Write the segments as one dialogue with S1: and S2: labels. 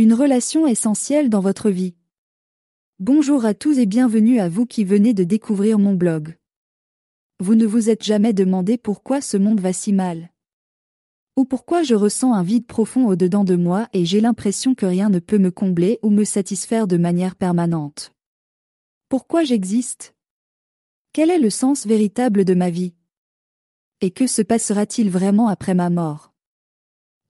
S1: Une relation essentielle dans votre vie. Bonjour à tous et bienvenue à vous qui venez de découvrir mon blog. Vous ne vous êtes jamais demandé pourquoi ce monde va si mal. Ou pourquoi je ressens un vide profond au-dedans de moi et j'ai l'impression que rien ne peut me combler ou me satisfaire de manière permanente. Pourquoi j'existe? Quel est le sens véritable de ma vie? Et que se passera-t-il vraiment après ma mort?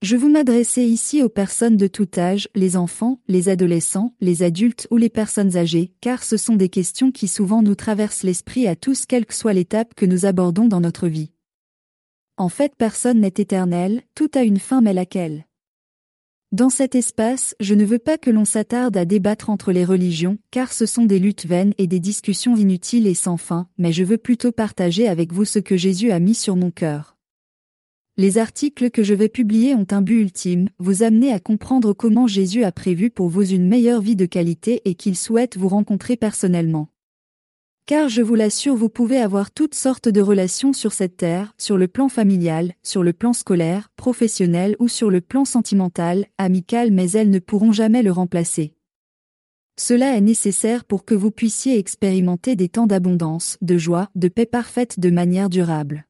S1: Je vous m'adressais ici aux personnes de tout âge, les enfants, les adolescents, les adultes ou les personnes âgées, car ce sont des questions qui souvent nous traversent l'esprit à tous quelle que soit l'étape que nous abordons dans notre vie. En fait personne n'est éternel, tout a une fin mais laquelle? Dans cet espace, je ne veux pas que l'on s'attarde à débattre entre les religions, car ce sont des luttes vaines et des discussions inutiles et sans fin, mais je veux plutôt partager avec vous ce que Jésus a mis sur mon cœur. Les articles que je vais publier ont un but ultime, vous amener à comprendre comment Jésus a prévu pour vous une meilleure vie de qualité et qu'il souhaite vous rencontrer personnellement. Car je vous l'assure, vous pouvez avoir toutes sortes de relations sur cette terre, sur le plan familial, sur le plan scolaire, professionnel ou sur le plan sentimental, amical, mais elles ne pourront jamais le remplacer. Cela est nécessaire pour que vous puissiez expérimenter des temps d'abondance, de joie, de paix parfaite de manière durable.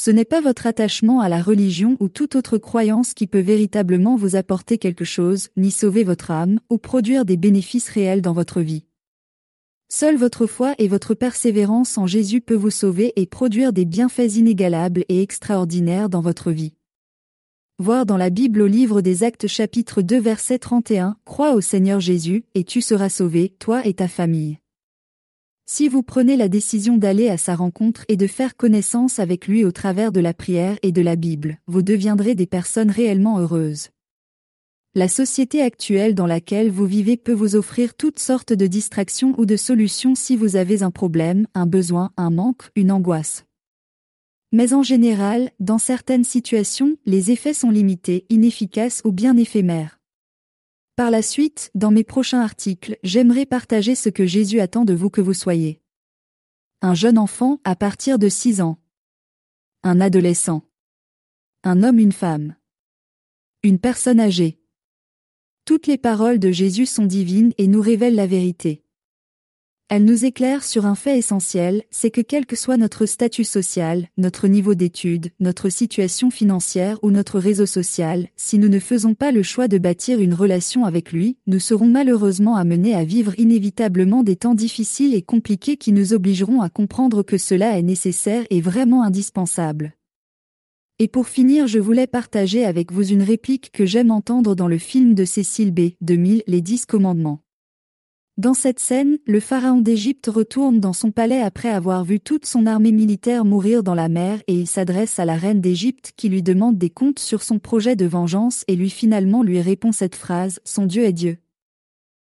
S1: Ce n'est pas votre attachement à la religion ou toute autre croyance qui peut véritablement vous apporter quelque chose, ni sauver votre âme, ou produire des bénéfices réels dans votre vie. Seule votre foi et votre persévérance en Jésus peut vous sauver et produire des bienfaits inégalables et extraordinaires dans votre vie. Voir dans la Bible au livre des Actes chapitre 2 verset 31, Crois au Seigneur Jésus, et tu seras sauvé, toi et ta famille. Si vous prenez la décision d'aller à sa rencontre et de faire connaissance avec lui au travers de la prière et de la Bible, vous deviendrez des personnes réellement heureuses. La société actuelle dans laquelle vous vivez peut vous offrir toutes sortes de distractions ou de solutions si vous avez un problème, un besoin, un manque, une angoisse. Mais en général, dans certaines situations, les effets sont limités, inefficaces ou bien éphémères. Par la suite, dans mes prochains articles, j'aimerais partager ce que Jésus attend de vous que vous soyez. Un jeune enfant à partir de 6 ans. Un adolescent. Un homme, une femme. Une personne âgée. Toutes les paroles de Jésus sont divines et nous révèlent la vérité. Elle nous éclaire sur un fait essentiel, c'est que quel que soit notre statut social, notre niveau d'études, notre situation financière ou notre réseau social, si nous ne faisons pas le choix de bâtir une relation avec lui, nous serons malheureusement amenés à vivre inévitablement des temps difficiles et compliqués qui nous obligeront à comprendre que cela est nécessaire et vraiment indispensable. Et pour finir, je voulais partager avec vous une réplique que j'aime entendre dans le film de Cécile B. 2000, Les Dix Commandements. Dans cette scène, le pharaon d'Égypte retourne dans son palais après avoir vu toute son armée militaire mourir dans la mer et il s'adresse à la reine d'Égypte qui lui demande des comptes sur son projet de vengeance et lui finalement lui répond cette phrase, Son Dieu est Dieu.